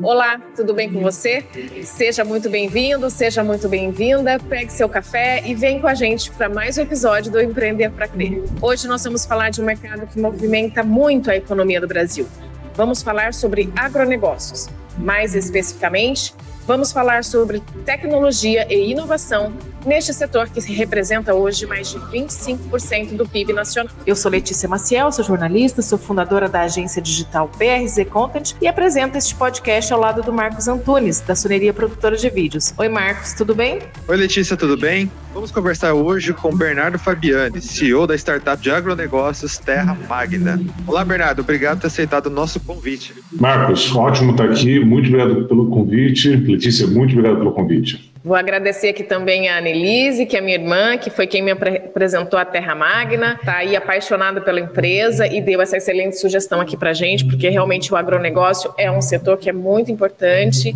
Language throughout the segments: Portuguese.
Olá, tudo bem com você? Seja muito bem-vindo, seja muito bem-vinda. Pegue seu café e vem com a gente para mais um episódio do Empreender para Crer. Hoje nós vamos falar de um mercado que movimenta muito a economia do Brasil. Vamos falar sobre agronegócios. Mais especificamente, vamos falar sobre tecnologia e inovação neste setor que representa hoje mais de 25% do PIB nacional. Eu sou Letícia Maciel, sou jornalista, sou fundadora da agência digital BRZ Content e apresento este podcast ao lado do Marcos Antunes, da Soneria Produtora de Vídeos. Oi, Marcos, tudo bem? Oi, Letícia, tudo bem? Vamos conversar hoje com Bernardo Fabiani, CEO da startup de agronegócios Terra Magna. Olá, Bernardo, obrigado por ter aceitado o nosso convite. Marcos, ótimo estar aqui, muito obrigado pelo convite. Letícia, muito obrigado pelo convite. Vou agradecer aqui também a Annelise, que é minha irmã, que foi quem me apresentou a Terra Magna, está aí apaixonada pela empresa e deu essa excelente sugestão aqui para gente, porque realmente o agronegócio é um setor que é muito importante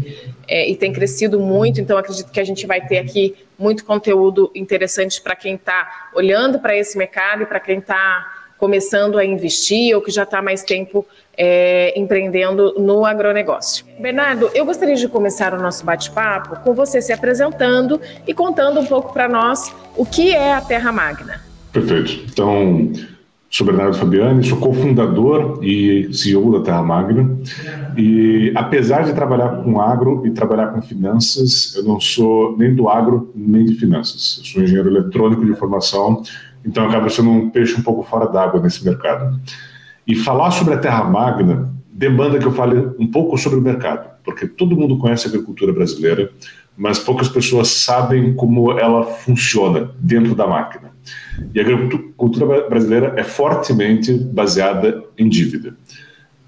é, e tem crescido muito, então acredito que a gente vai ter aqui muito conteúdo interessante para quem está olhando para esse mercado e para quem está começando a investir ou que já está mais tempo é, empreendendo no agronegócio. Bernardo, eu gostaria de começar o nosso bate-papo com você se apresentando e contando um pouco para nós o que é a Terra Magna. Perfeito. Então, sou Bernardo Fabiani, sou cofundador e CEO da Terra Magna. E apesar de trabalhar com agro e trabalhar com finanças, eu não sou nem do agro nem de finanças. Eu sou engenheiro eletrônico de formação, então acabo sendo um peixe um pouco fora d'água nesse mercado. E falar sobre a Terra Magna demanda que eu fale um pouco sobre o mercado, porque todo mundo conhece a agricultura brasileira, mas poucas pessoas sabem como ela funciona dentro da máquina. E a agricultura brasileira é fortemente baseada em dívida.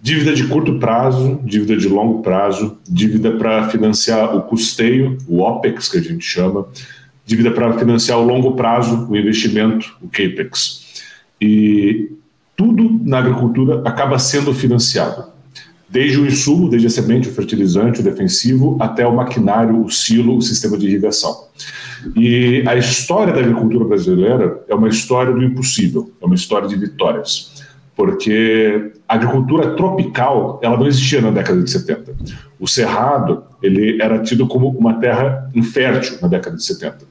Dívida de curto prazo, dívida de longo prazo, dívida para financiar o custeio, o OPEX que a gente chama, dívida para financiar o longo prazo, o investimento, o CAPEX. E tudo na agricultura acaba sendo financiado. Desde o insumo, desde a semente, o fertilizante, o defensivo, até o maquinário, o silo, o sistema de irrigação. E a história da agricultura brasileira é uma história do impossível, é uma história de vitórias. Porque a agricultura tropical, ela não existia na década de 70. O cerrado, ele era tido como uma terra infértil na década de 70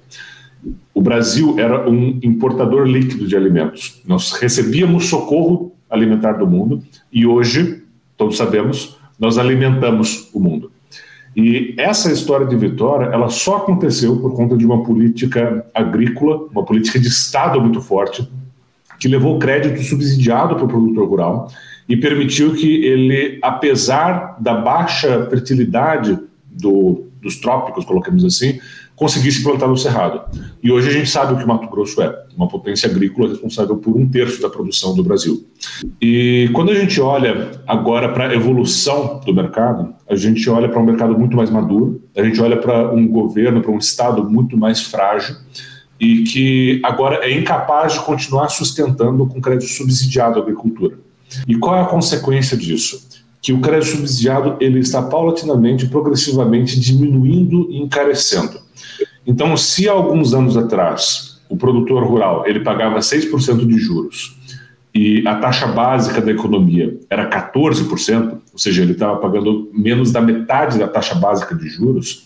o Brasil era um importador líquido de alimentos. Nós recebíamos socorro alimentar do mundo e hoje, todos sabemos, nós alimentamos o mundo. E essa história de vitória, ela só aconteceu por conta de uma política agrícola, uma política de Estado muito forte, que levou crédito subsidiado para o produtor rural e permitiu que ele, apesar da baixa fertilidade do, dos trópicos, colocamos assim, conseguisse plantar no Cerrado. E hoje a gente sabe o que Mato Grosso é, uma potência agrícola responsável por um terço da produção do Brasil. E quando a gente olha agora para a evolução do mercado, a gente olha para um mercado muito mais maduro, a gente olha para um governo, para um Estado muito mais frágil e que agora é incapaz de continuar sustentando com crédito subsidiado a agricultura. E qual é a consequência disso? Que o crédito subsidiado ele está paulatinamente, progressivamente diminuindo e encarecendo. Então, se há alguns anos atrás o produtor rural ele pagava 6% de juros e a taxa básica da economia era 14%, ou seja, ele estava pagando menos da metade da taxa básica de juros,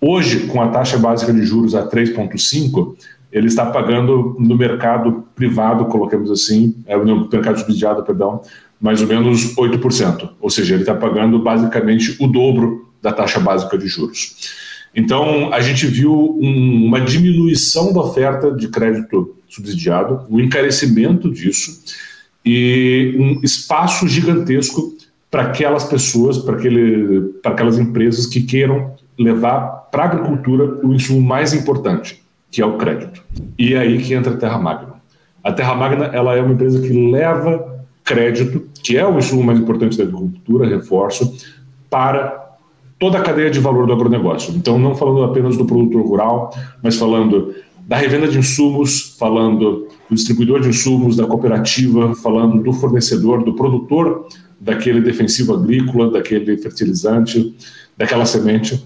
hoje, com a taxa básica de juros a 3,5%, ele está pagando no mercado privado, colocamos assim, é, no mercado subsidiado, perdão, mais ou menos 8%. Ou seja, ele está pagando basicamente o dobro da taxa básica de juros. Então, a gente viu um, uma diminuição da oferta de crédito subsidiado, o um encarecimento disso e um espaço gigantesco para aquelas pessoas, para aquelas empresas que queiram levar para a agricultura o insumo mais importante, que é o crédito. E é aí que entra a Terra Magna. A Terra Magna ela é uma empresa que leva crédito, que é o insumo mais importante da agricultura, reforço, para toda a cadeia de valor do agronegócio. Então, não falando apenas do produtor rural, mas falando da revenda de insumos, falando do distribuidor de insumos, da cooperativa, falando do fornecedor, do produtor daquele defensivo agrícola, daquele fertilizante, daquela semente.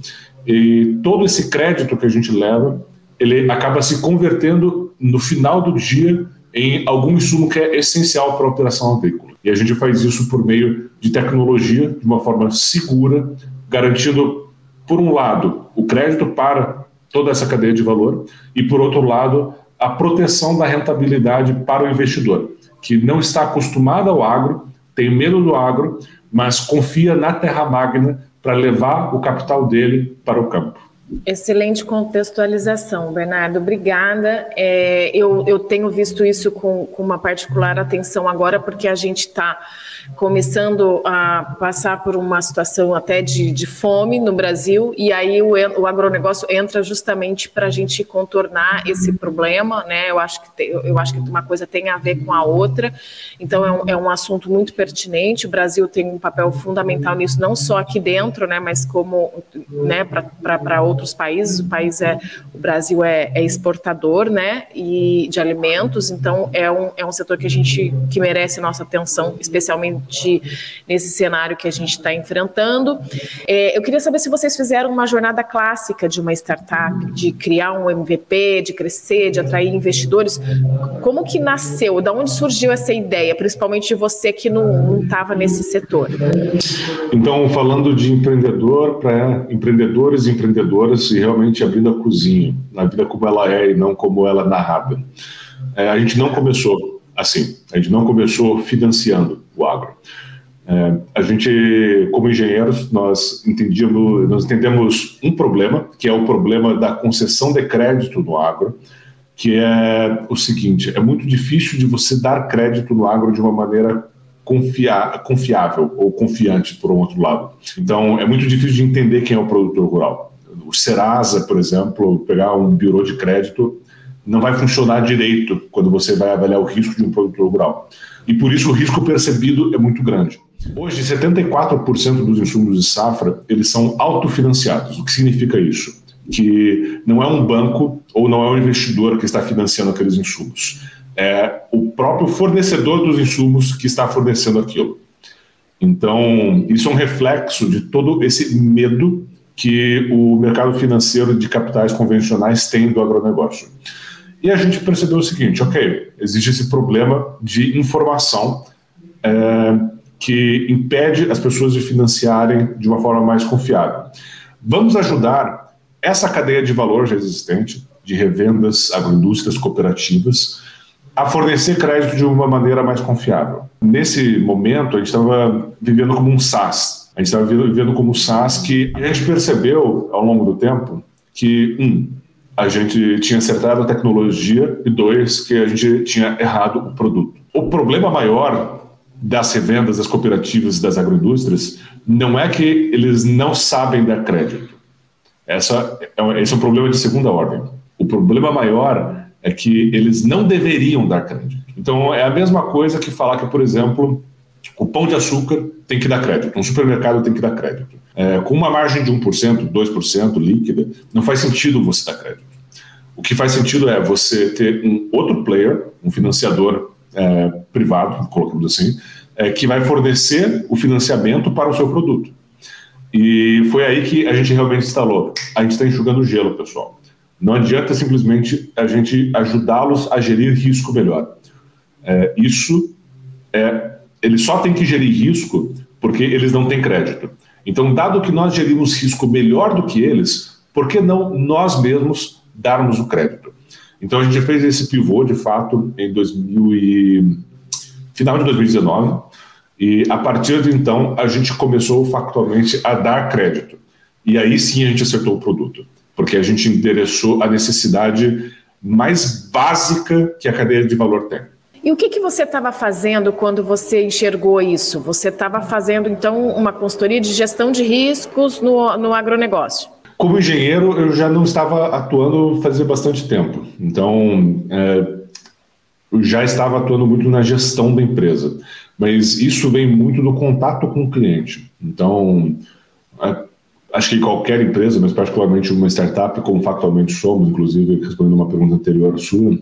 E todo esse crédito que a gente leva, ele acaba se convertendo no final do dia em algum insumo que é essencial para a operação agrícola. E a gente faz isso por meio de tecnologia, de uma forma segura, garantindo, por um lado, o crédito para toda essa cadeia de valor e, por outro lado, a proteção da rentabilidade para o investidor, que não está acostumado ao agro, tem medo do agro, mas confia na terra magna para levar o capital dele para o campo. Excelente contextualização, Bernardo. Obrigada. É, eu, eu tenho visto isso com, com uma particular atenção agora, porque a gente está começando a passar por uma situação até de, de fome no Brasil, e aí o, o agronegócio entra justamente para a gente contornar esse problema, né? Eu acho, que eu acho que uma coisa tem a ver com a outra, então é um, é um assunto muito pertinente. O Brasil tem um papel fundamental nisso, não só aqui dentro, né, mas como né, para outros países. O país é, o Brasil é, é exportador né, e de alimentos, então é um, é um setor que a gente que merece nossa atenção, especialmente nesse cenário que a gente está enfrentando. É, eu queria saber se vocês fizeram uma jornada clássica de uma startup, de criar um MVP, de crescer, de atrair investidores. Como que nasceu? Da onde surgiu essa ideia, principalmente de você que não estava nesse setor? Então, falando de empreendedor para empreendedores e empreendedoras e realmente abrindo a cozinha, na vida como ela é e não como ela é narrada. É, a gente não começou assim, a gente não começou financiando o agro. É, a gente, como engenheiros, nós entendíamos, nós entendemos um problema, que é o problema da concessão de crédito no agro, que é o seguinte: é muito difícil de você dar crédito no agro de uma maneira confiável ou confiante, por um outro lado. Então, é muito difícil de entender quem é o produtor rural. O Serasa, por exemplo, pegar um bureau de crédito, não vai funcionar direito quando você vai avaliar o risco de um produtor rural e por isso o risco percebido é muito grande. Hoje, 74% dos insumos de safra eles são autofinanciados. O que significa isso? Que não é um banco ou não é um investidor que está financiando aqueles insumos. É o próprio fornecedor dos insumos que está fornecendo aquilo. Então, isso é um reflexo de todo esse medo que o mercado financeiro de capitais convencionais tem do agronegócio. E a gente percebeu o seguinte: ok, existe esse problema de informação é, que impede as pessoas de financiarem de uma forma mais confiável. Vamos ajudar essa cadeia de valor já existente, de revendas, agroindústrias, cooperativas, a fornecer crédito de uma maneira mais confiável. Nesse momento, a gente estava vivendo como um SaaS. A gente estava vivendo como um SaaS que a gente percebeu ao longo do tempo que, um, a gente tinha acertado a tecnologia e dois, que a gente tinha errado o produto. O problema maior das revendas, das cooperativas das agroindústrias não é que eles não sabem dar crédito. Essa é, esse é um problema de segunda ordem. O problema maior é que eles não deveriam dar crédito. Então, é a mesma coisa que falar que, por exemplo, o pão de açúcar tem que dar crédito, um supermercado tem que dar crédito. É, com uma margem de 1%, 2% líquida, não faz sentido você dar crédito. O que faz sentido é você ter um outro player, um financiador é, privado, colocamos assim, é, que vai fornecer o financiamento para o seu produto. E foi aí que a gente realmente instalou. A gente está enxugando gelo, pessoal. Não adianta simplesmente a gente ajudá-los a gerir risco melhor. É, isso é, eles só têm que gerir risco porque eles não têm crédito. Então, dado que nós gerimos risco melhor do que eles, por que não nós mesmos darmos o crédito? Então, a gente fez esse pivô, de fato, em 2000 e... final de 2019, e a partir de então, a gente começou factualmente a dar crédito. E aí sim a gente acertou o produto, porque a gente endereçou a necessidade mais básica que a cadeia de valor tem. E o que, que você estava fazendo quando você enxergou isso? Você estava fazendo, então, uma consultoria de gestão de riscos no, no agronegócio? Como engenheiro, eu já não estava atuando fazia bastante tempo. Então, é, eu já estava atuando muito na gestão da empresa. Mas isso vem muito do contato com o cliente. Então, é, acho que qualquer empresa, mas particularmente uma startup, como factualmente somos, inclusive respondendo uma pergunta anterior sua,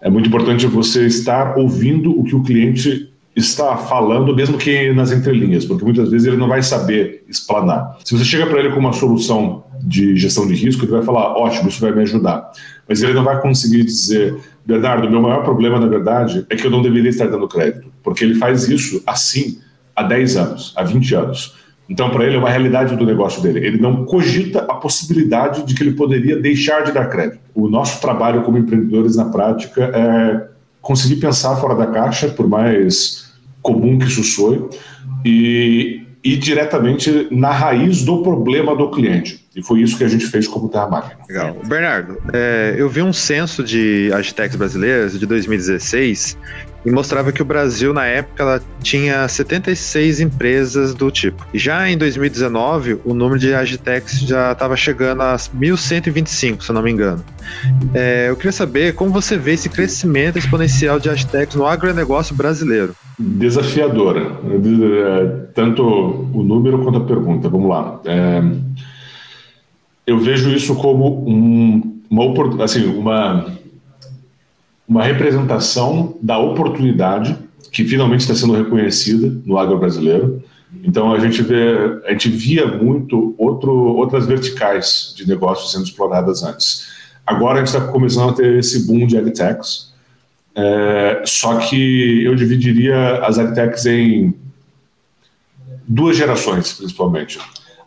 é muito importante você estar ouvindo o que o cliente está falando, mesmo que nas entrelinhas, porque muitas vezes ele não vai saber explanar. Se você chega para ele com uma solução de gestão de risco, ele vai falar: ótimo, isso vai me ajudar. Mas ele não vai conseguir dizer: Bernardo, meu maior problema, na verdade, é que eu não deveria estar dando crédito, porque ele faz isso assim há 10 anos, há 20 anos. Então, para ele, é uma realidade do negócio dele. Ele não cogita a possibilidade de que ele poderia deixar de dar crédito. O nosso trabalho como empreendedores na prática é conseguir pensar fora da caixa, por mais comum que isso soe, e ir diretamente na raiz do problema do cliente. E foi isso que a gente fez como Terra Máquina. Legal. Bernardo, é, eu vi um censo de agitex brasileiras de 2016 e mostrava que o Brasil, na época, ela tinha 76 empresas do tipo. Já em 2019, o número de agitex já estava chegando a 1.125, se eu não me engano. É, eu queria saber como você vê esse crescimento exponencial de agitex no agronegócio brasileiro. Desafiadora, é, tanto o número quanto a pergunta. Vamos lá. É, eu vejo isso como um, uma, assim, uma uma representação da oportunidade que finalmente está sendo reconhecida no agro brasileiro. Então a gente vê, a gente via muito outro, outras verticais de negócios sendo exploradas antes. Agora a gente está começando a ter esse boom de agtechs, é, só que eu dividiria as agtechs em duas gerações, principalmente.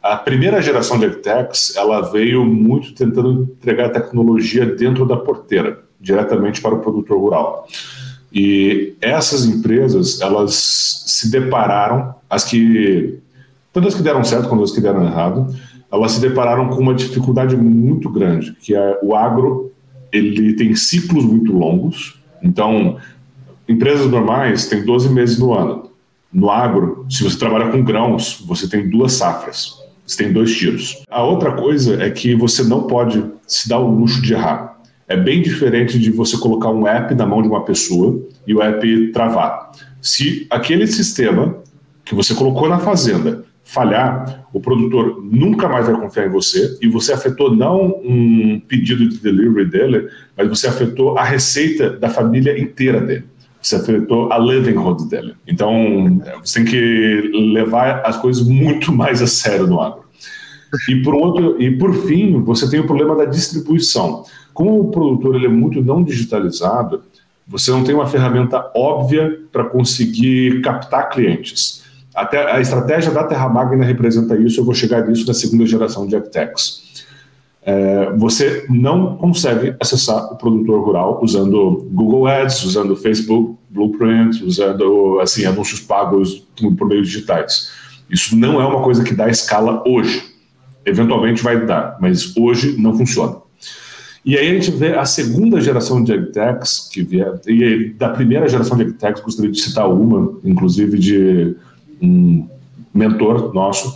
A primeira geração de agtechs, ela veio muito tentando entregar tecnologia dentro da porteira diretamente para o produtor rural. E essas empresas, elas se depararam, as que, tanto as que deram certo quanto as que deram errado, elas se depararam com uma dificuldade muito grande, que é o agro, ele tem ciclos muito longos, então, empresas normais têm 12 meses no ano. No agro, se você trabalha com grãos, você tem duas safras, você tem dois tiros. A outra coisa é que você não pode se dar o luxo de errar. É bem diferente de você colocar um app na mão de uma pessoa e o app travar. Se aquele sistema que você colocou na fazenda falhar, o produtor nunca mais vai confiar em você e você afetou não um pedido de delivery dele, mas você afetou a receita da família inteira dele. Você afetou a livelihood dele. Então, você tem que levar as coisas muito mais a sério no agro. E por, outro, e por fim, você tem o problema da distribuição. Como o produtor ele é muito não digitalizado, você não tem uma ferramenta óbvia para conseguir captar clientes. Até a estratégia da Terra Magna representa isso, eu vou chegar nisso na segunda geração de AppTechs. É, você não consegue acessar o produtor rural usando Google Ads, usando Facebook Blueprint, usando assim anúncios pagos por meios digitais. Isso não é uma coisa que dá escala hoje. Eventualmente vai dar, mas hoje não funciona. E aí a gente vê a segunda geração de agtechs que vier, e da primeira geração de agtechs, gostaria de citar uma, inclusive de um mentor nosso,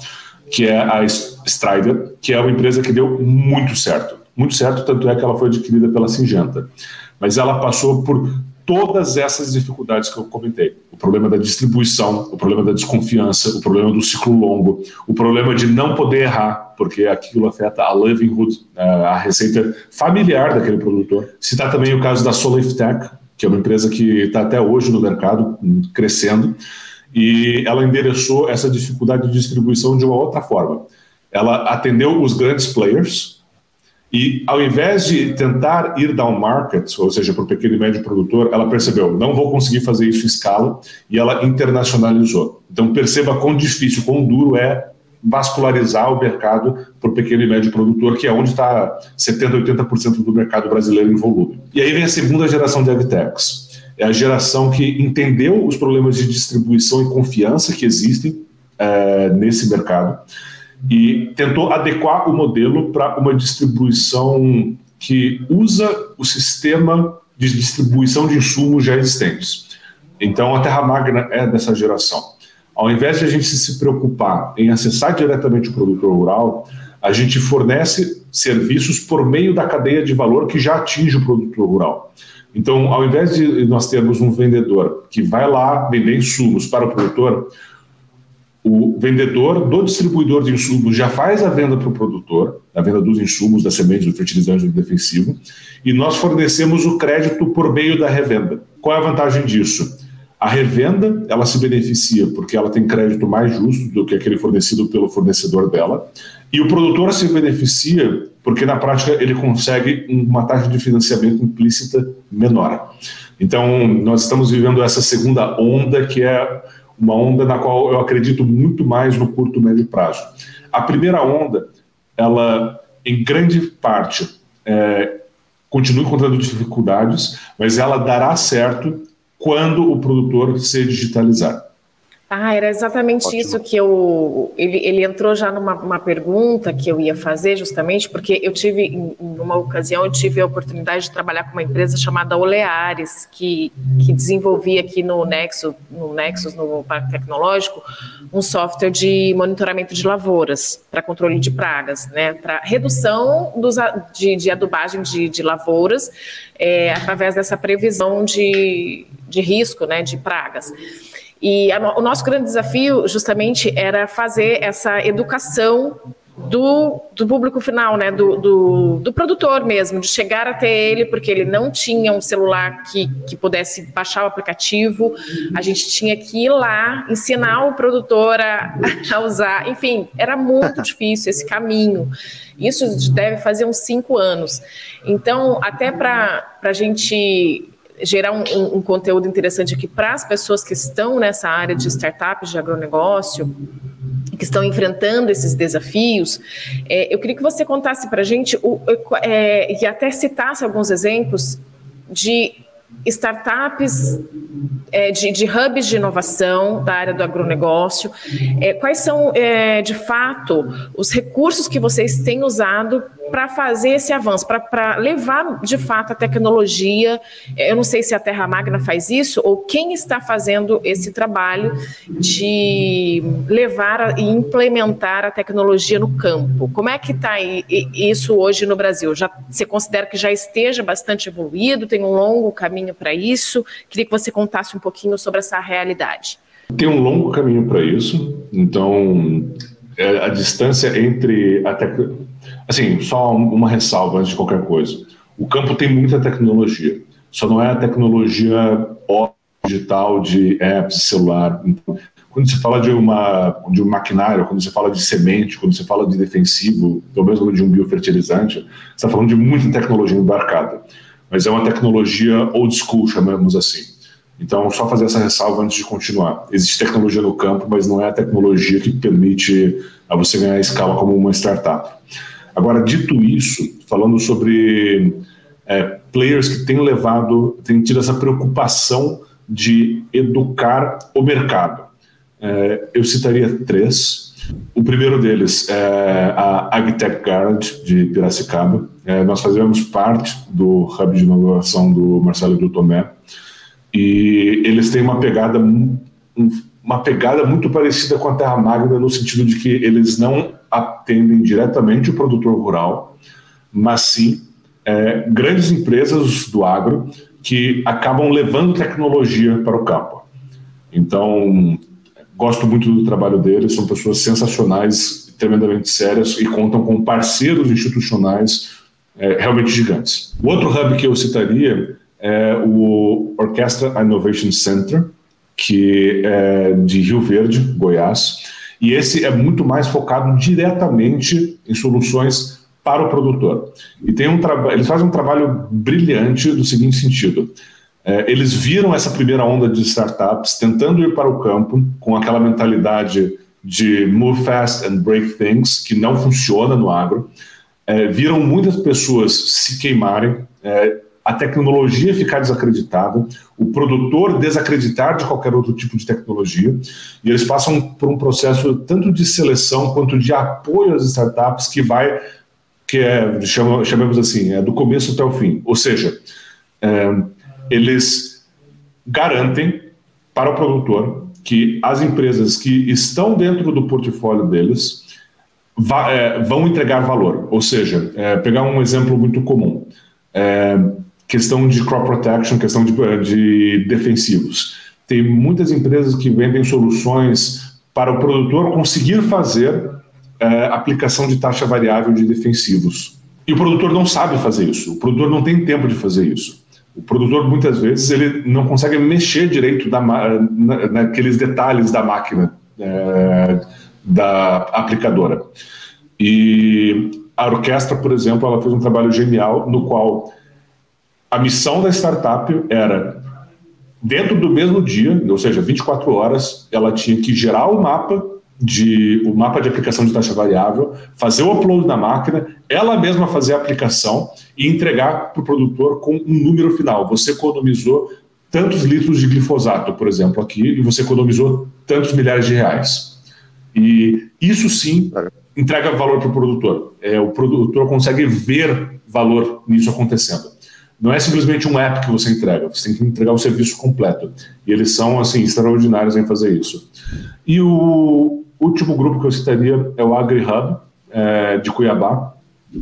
que é a Strider, que é uma empresa que deu muito certo. Muito certo, tanto é que ela foi adquirida pela Singenta. Mas ela passou por todas essas dificuldades que eu comentei. O problema da distribuição, o problema da desconfiança, o problema do ciclo longo, o problema de não poder errar, porque aquilo afeta a livelihood, a receita familiar daquele produtor. Citar também o caso da Solif Tech, que é uma empresa que está até hoje no mercado, crescendo, e ela endereçou essa dificuldade de distribuição de uma outra forma. Ela atendeu os grandes players, e ao invés de tentar ir down market, ou seja, para o pequeno e médio produtor, ela percebeu, não vou conseguir fazer isso em escala, e ela internacionalizou. Então perceba quão difícil, quão duro é vascularizar o mercado para o pequeno e médio produtor, que é onde está 70%, 80% do mercado brasileiro em volume. E aí vem a segunda geração de agtechs. É a geração que entendeu os problemas de distribuição e confiança que existem é, nesse mercado e tentou adequar o modelo para uma distribuição que usa o sistema de distribuição de insumos já existentes. Então, a Terra Magna é dessa geração. Ao invés de a gente se preocupar em acessar diretamente o produtor rural, a gente fornece serviços por meio da cadeia de valor que já atinge o produtor rural. Então, ao invés de nós termos um vendedor que vai lá vender insumos para o produtor, o vendedor do distribuidor de insumos já faz a venda para o produtor, a venda dos insumos, das sementes, do fertilizante, do defensivo, e nós fornecemos o crédito por meio da revenda. Qual é a vantagem disso? A revenda, ela se beneficia porque ela tem crédito mais justo do que aquele fornecido pelo fornecedor dela, e o produtor se beneficia porque na prática ele consegue uma taxa de financiamento implícita menor. Então, nós estamos vivendo essa segunda onda que é uma onda na qual eu acredito muito mais no curto e médio prazo. A primeira onda, ela, em grande parte, é, continua encontrando dificuldades, mas ela dará certo quando o produtor se digitalizar. Ah, era exatamente Ótimo. isso que eu. Ele, ele entrou já numa pergunta que eu ia fazer, justamente, porque eu tive, em uma ocasião, eu tive a oportunidade de trabalhar com uma empresa chamada Oleares, que, que desenvolvia aqui no Nexus, no Nexus, no Parque Tecnológico, um software de monitoramento de lavouras para controle de pragas, né? Para redução dos, de, de adubagem de, de lavouras é, através dessa previsão de, de risco, né? De pragas. E a, o nosso grande desafio, justamente, era fazer essa educação do, do público final, né, do, do, do, produtor mesmo, de chegar até ele, porque ele não tinha um celular que, que pudesse baixar o aplicativo, a gente tinha que ir lá, ensinar o produtor a, a usar, enfim, era muito difícil esse caminho. Isso deve fazer uns cinco anos. Então, até para a gente gerar um, um, um conteúdo interessante aqui para as pessoas que estão nessa área de startups de agronegócio, que estão enfrentando esses desafios, é, eu queria que você contasse para a gente o, é, e até citasse alguns exemplos de startups, é, de, de, hubs de inovação da área do agronegócio. É, quais são, é, de fato, os recursos que vocês têm usado para fazer esse avanço, para levar de fato a tecnologia. Eu não sei se a Terra Magna faz isso ou quem está fazendo esse trabalho de levar e implementar a tecnologia no campo. Como é que está isso hoje no Brasil? Já você considera que já esteja bastante evoluído? Tem um longo caminho para isso? Queria que você contasse um pouquinho sobre essa realidade. Tem um longo caminho para isso. Então, é, a distância entre a tecnologia Assim, só uma ressalva antes de qualquer coisa. O campo tem muita tecnologia, só não é a tecnologia digital de apps, celular. Então, quando você fala de, uma, de um maquinário, quando você fala de semente, quando você fala de defensivo, ou mesmo de um biofertilizante, você está falando de muita tecnologia embarcada. Mas é uma tecnologia old school, chamamos assim. Então, só fazer essa ressalva antes de continuar. Existe tecnologia no campo, mas não é a tecnologia que permite a você ganhar escala como uma startup. Agora, dito isso, falando sobre é, players que têm levado, têm tido essa preocupação de educar o mercado. É, eu citaria três. O primeiro deles é a Agtech Garage de Piracicaba. É, nós fazemos parte do hub de inovação do Marcelo do Tomé e eles têm uma pegada uma pegada muito parecida com a Terra Magna no sentido de que eles não atendem diretamente o produtor rural, mas sim é, grandes empresas do agro que acabam levando tecnologia para o campo. Então, gosto muito do trabalho deles, são pessoas sensacionais, tremendamente sérias e contam com parceiros institucionais é, realmente gigantes. O outro hub que eu citaria é o Orchestra Innovation Center, que é de Rio Verde, Goiás, e esse é muito mais focado diretamente em soluções para o produtor. E tem um eles fazem um trabalho brilhante do seguinte sentido. É, eles viram essa primeira onda de startups tentando ir para o campo com aquela mentalidade de move fast and break things, que não funciona no agro. É, viram muitas pessoas se queimarem, é, a tecnologia ficar desacreditada, o produtor desacreditar de qualquer outro tipo de tecnologia, e eles passam por um processo tanto de seleção quanto de apoio às startups que vai, que é, chamamos assim, é do começo até o fim. Ou seja, é, eles garantem para o produtor que as empresas que estão dentro do portfólio deles é, vão entregar valor. Ou seja, é, pegar um exemplo muito comum. É, questão de crop protection, questão de, de defensivos. Tem muitas empresas que vendem soluções para o produtor conseguir fazer é, aplicação de taxa variável de defensivos. E o produtor não sabe fazer isso, o produtor não tem tempo de fazer isso. O produtor, muitas vezes, ele não consegue mexer direito na, na, naqueles detalhes da máquina é, da aplicadora. E a orquestra, por exemplo, ela fez um trabalho genial no qual a missão da startup era dentro do mesmo dia, ou seja, 24 horas, ela tinha que gerar o mapa de o mapa de aplicação de taxa variável, fazer o upload na máquina, ela mesma fazer a aplicação e entregar para o produtor com um número final. Você economizou tantos litros de glifosato, por exemplo, aqui, e você economizou tantos milhares de reais. E isso sim entrega valor para o produtor. É, o produtor consegue ver valor nisso acontecendo. Não é simplesmente um app que você entrega, você tem que entregar o serviço completo. E eles são, assim, extraordinários em fazer isso. E o último grupo que eu citaria é o AgriHub, é, de Cuiabá,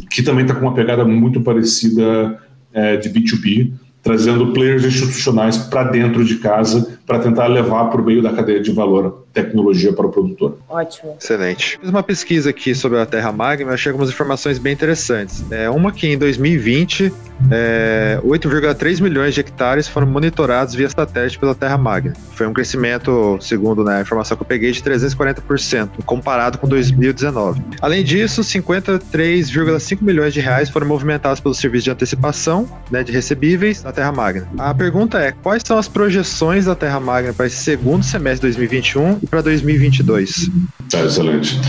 que também está com uma pegada muito parecida é, de B2B, trazendo players institucionais para dentro de casa para tentar levar por meio da cadeia de valor tecnologia para o produtor. Ótimo. Excelente. Fiz uma pesquisa aqui sobre a Terra Magna, achei algumas informações bem interessantes. É, uma que em 2020, é, 8,3 milhões de hectares foram monitorados via satélite pela Terra Magna. Foi um crescimento, segundo né, a informação que eu peguei, de 340% comparado com 2019. Além disso, 53,5 milhões de reais foram movimentados pelo serviço de antecipação né, de recebíveis da Terra Magna. A pergunta é: quais são as projeções da Terra Magna para esse segundo semestre de 2021 e para 2022? Tá, excelente.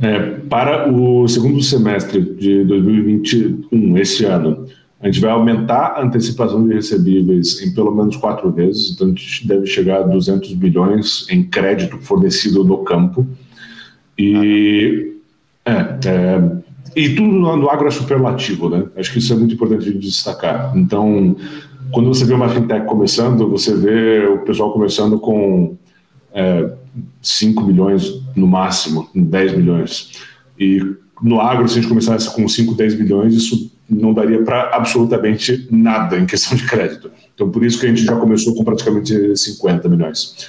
É, para o segundo semestre de 2021, esse ano, a gente vai aumentar a antecipação de recebíveis em pelo menos quatro vezes, então a gente deve chegar a 200 bilhões em crédito fornecido no campo. E, é, é, e tudo no agro é superlativo, né? Acho que isso é muito importante de destacar. Então, quando você vê uma fintech começando, você vê o pessoal começando com é, 5 milhões no máximo, 10 milhões. E no agro, se a gente começasse com 5, 10 milhões, isso não daria para absolutamente nada em questão de crédito. Então, por isso que a gente já começou com praticamente 50 milhões.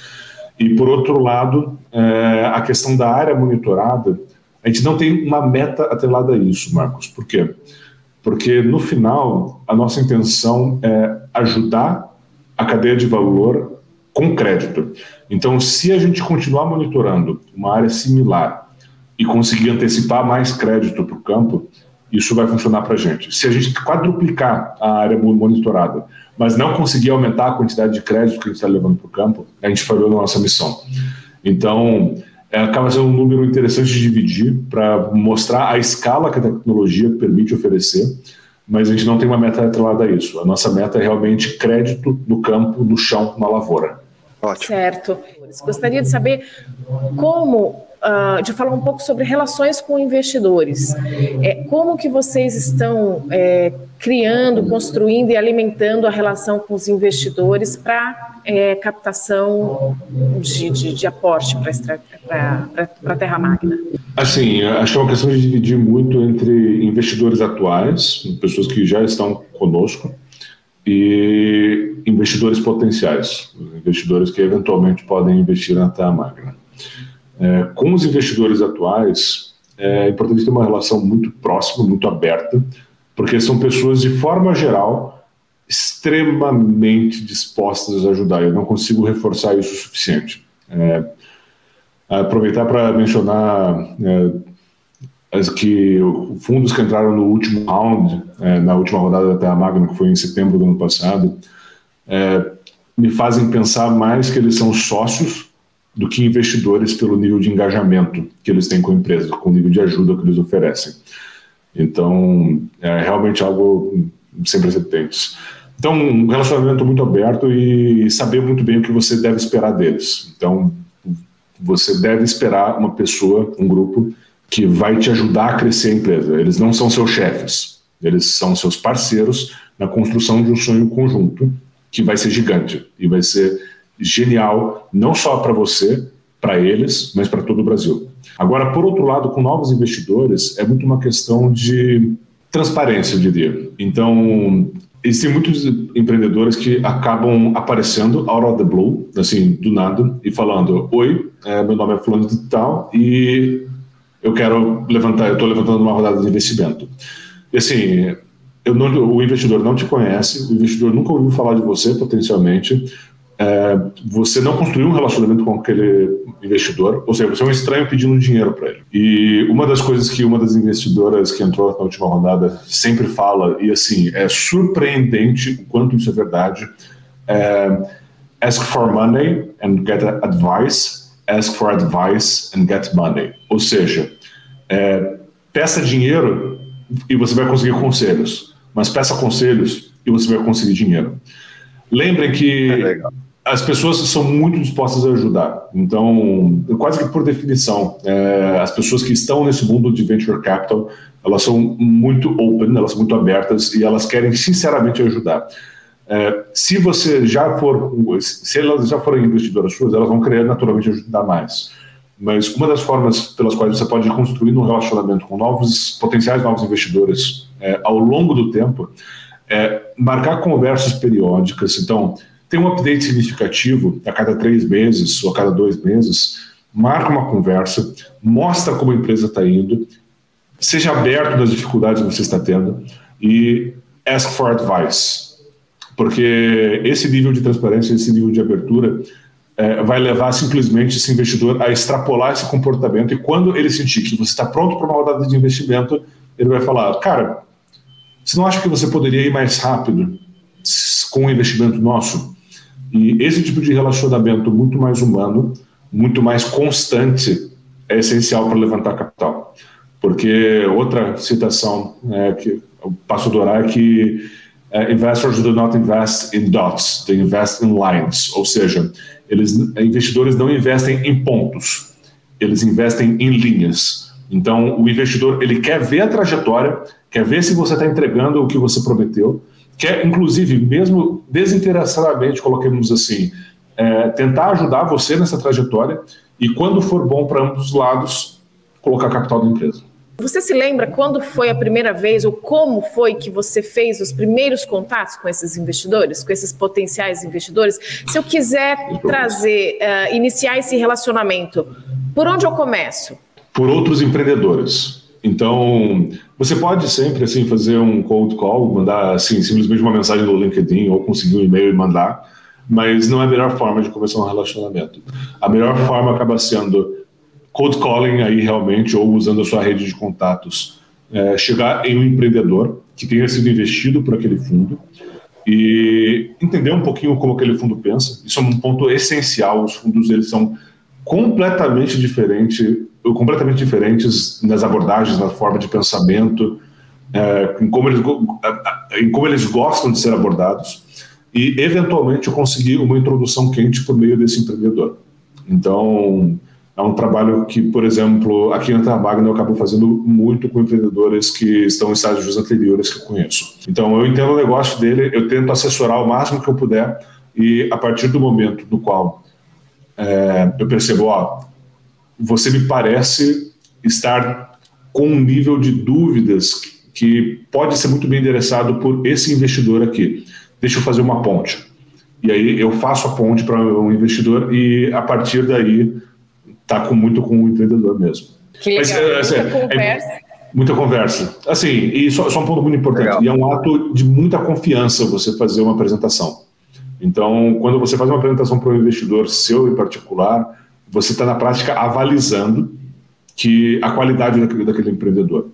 E, por outro lado, é, a questão da área monitorada, a gente não tem uma meta atrelada a isso, Marcos. Por quê? Porque, no final, a nossa intenção é ajudar a cadeia de valor com crédito. Então, se a gente continuar monitorando uma área similar e conseguir antecipar mais crédito para o campo, isso vai funcionar para a gente. Se a gente quadruplicar a área monitorada, mas não conseguir aumentar a quantidade de crédito que a gente está levando para o campo, a gente falhou na nossa missão. Então, acaba sendo um número interessante de dividir para mostrar a escala que a tecnologia permite oferecer, mas a gente não tem uma meta atrelada a isso. A nossa meta é realmente crédito no campo, no chão, na lavoura. Ótimo. Certo. Gostaria de saber como uh, de falar um pouco sobre relações com investidores. É, como que vocês estão é, criando, construindo e alimentando a relação com os investidores para é, captação de, de, de aporte para a Terra Magna? Assim, acho que é uma questão de dividir muito entre investidores atuais, pessoas que já estão conosco, e investidores potenciais, investidores que eventualmente podem investir na Terra Magna. É, com os investidores atuais, é importante ter uma relação muito próxima, muito aberta, porque são pessoas, de forma geral, extremamente dispostas a ajudar. Eu não consigo reforçar isso o suficiente. É, aproveitar para mencionar é, as que fundos que entraram no último round, é, na última rodada da Terra Magna, que foi em setembro do ano passado, é, me fazem pensar mais que eles são sócios do que investidores pelo nível de engajamento que eles têm com a empresa, com o nível de ajuda que eles oferecem. Então, é realmente algo sem precedentes. Então, um relacionamento muito aberto e saber muito bem o que você deve esperar deles. Então, você deve esperar uma pessoa, um grupo, que vai te ajudar a crescer a empresa. Eles não são seus chefes, eles são seus parceiros na construção de um sonho conjunto que vai ser gigante e vai ser genial, não só para você, para eles, mas para todo o Brasil. Agora, por outro lado, com novos investidores, é muito uma questão de transparência, eu diria. Então, existem muitos empreendedores que acabam aparecendo out of the blue, assim, do nada, e falando: Oi, é, meu nome é Fulano de Tal e eu quero levantar, eu estou levantando uma rodada de investimento. E assim, não, o investidor não te conhece, o investidor nunca ouviu falar de você potencialmente, é, você não construiu um relacionamento com aquele investidor, ou seja, você é um estranho pedindo dinheiro para ele. E uma das coisas que uma das investidoras que entrou na última rodada sempre fala, e assim, é surpreendente o quanto isso é verdade, é, ask for money and get advice, ask for advice and get money. Ou seja, é, peça dinheiro e você vai conseguir conselhos, mas peça conselhos e você vai conseguir dinheiro. Lembrem que é as pessoas são muito dispostas a ajudar. Então, quase que por definição, é, as pessoas que estão nesse mundo de venture capital, elas são muito open, elas são muito abertas e elas querem sinceramente ajudar. É, se você já for, se elas já forem investidoras suas, elas vão querer naturalmente ajudar mais. Mas uma das formas pelas quais você pode construir um relacionamento com novos potenciais novos investidores é, ao longo do tempo é marcar conversas periódicas. Então, tem um update significativo a cada três meses ou a cada dois meses. Marca uma conversa, mostra como a empresa está indo, seja aberto das dificuldades que você está tendo e ask for advice porque esse nível de transparência, esse nível de abertura é, vai levar simplesmente esse investidor a extrapolar esse comportamento e quando ele sentir que você está pronto para uma rodada de investimento, ele vai falar, cara, você não acha que você poderia ir mais rápido com um investimento nosso? E esse tipo de relacionamento muito mais humano, muito mais constante, é essencial para levantar capital. Porque outra citação é, que eu passo a adorar é que investors do not invest in dots, they invest in lines, ou seja, eles, investidores não investem em pontos, eles investem em linhas. Então, o investidor ele quer ver a trajetória, quer ver se você está entregando o que você prometeu, quer, inclusive, mesmo desinteressadamente, coloquemos assim, é, tentar ajudar você nessa trajetória e, quando for bom para ambos os lados, colocar capital da empresa. Você se lembra quando foi a primeira vez ou como foi que você fez os primeiros contatos com esses investidores, com esses potenciais investidores? Se eu quiser trazer, uh, iniciar esse relacionamento, por onde eu começo? Por outros empreendedores. Então, você pode sempre assim fazer um cold call, mandar assim simplesmente uma mensagem no LinkedIn ou conseguir um e-mail e mandar, mas não é a melhor forma de começar um relacionamento. A melhor forma acaba sendo cold calling aí realmente, ou usando a sua rede de contatos, é, chegar em um empreendedor que tenha sido investido por aquele fundo e entender um pouquinho como aquele fundo pensa. Isso é um ponto essencial. Os fundos eles são completamente diferentes, completamente diferentes nas abordagens, na forma de pensamento, é, em, como eles, em como eles gostam de ser abordados e eventualmente conseguir uma introdução quente por meio desse empreendedor. Então, é um trabalho que, por exemplo, aqui na Terramagna eu acabo fazendo muito com empreendedores que estão em estágios anteriores que eu conheço. Então, eu entendo o negócio dele, eu tento assessorar o máximo que eu puder e a partir do momento no qual é, eu percebo, ó, você me parece estar com um nível de dúvidas que pode ser muito bem endereçado por esse investidor aqui. Deixa eu fazer uma ponte. E aí eu faço a ponte para um investidor e a partir daí tá com muito com o empreendedor mesmo. Que legal, Mas, é, assim, muita é conversa. É, muita conversa. Assim, e só, só um ponto muito importante, legal. e é um ato de muita confiança você fazer uma apresentação. Então, quando você faz uma apresentação para um investidor seu em particular, você está na prática avalizando que a qualidade daquele, daquele empreendedor.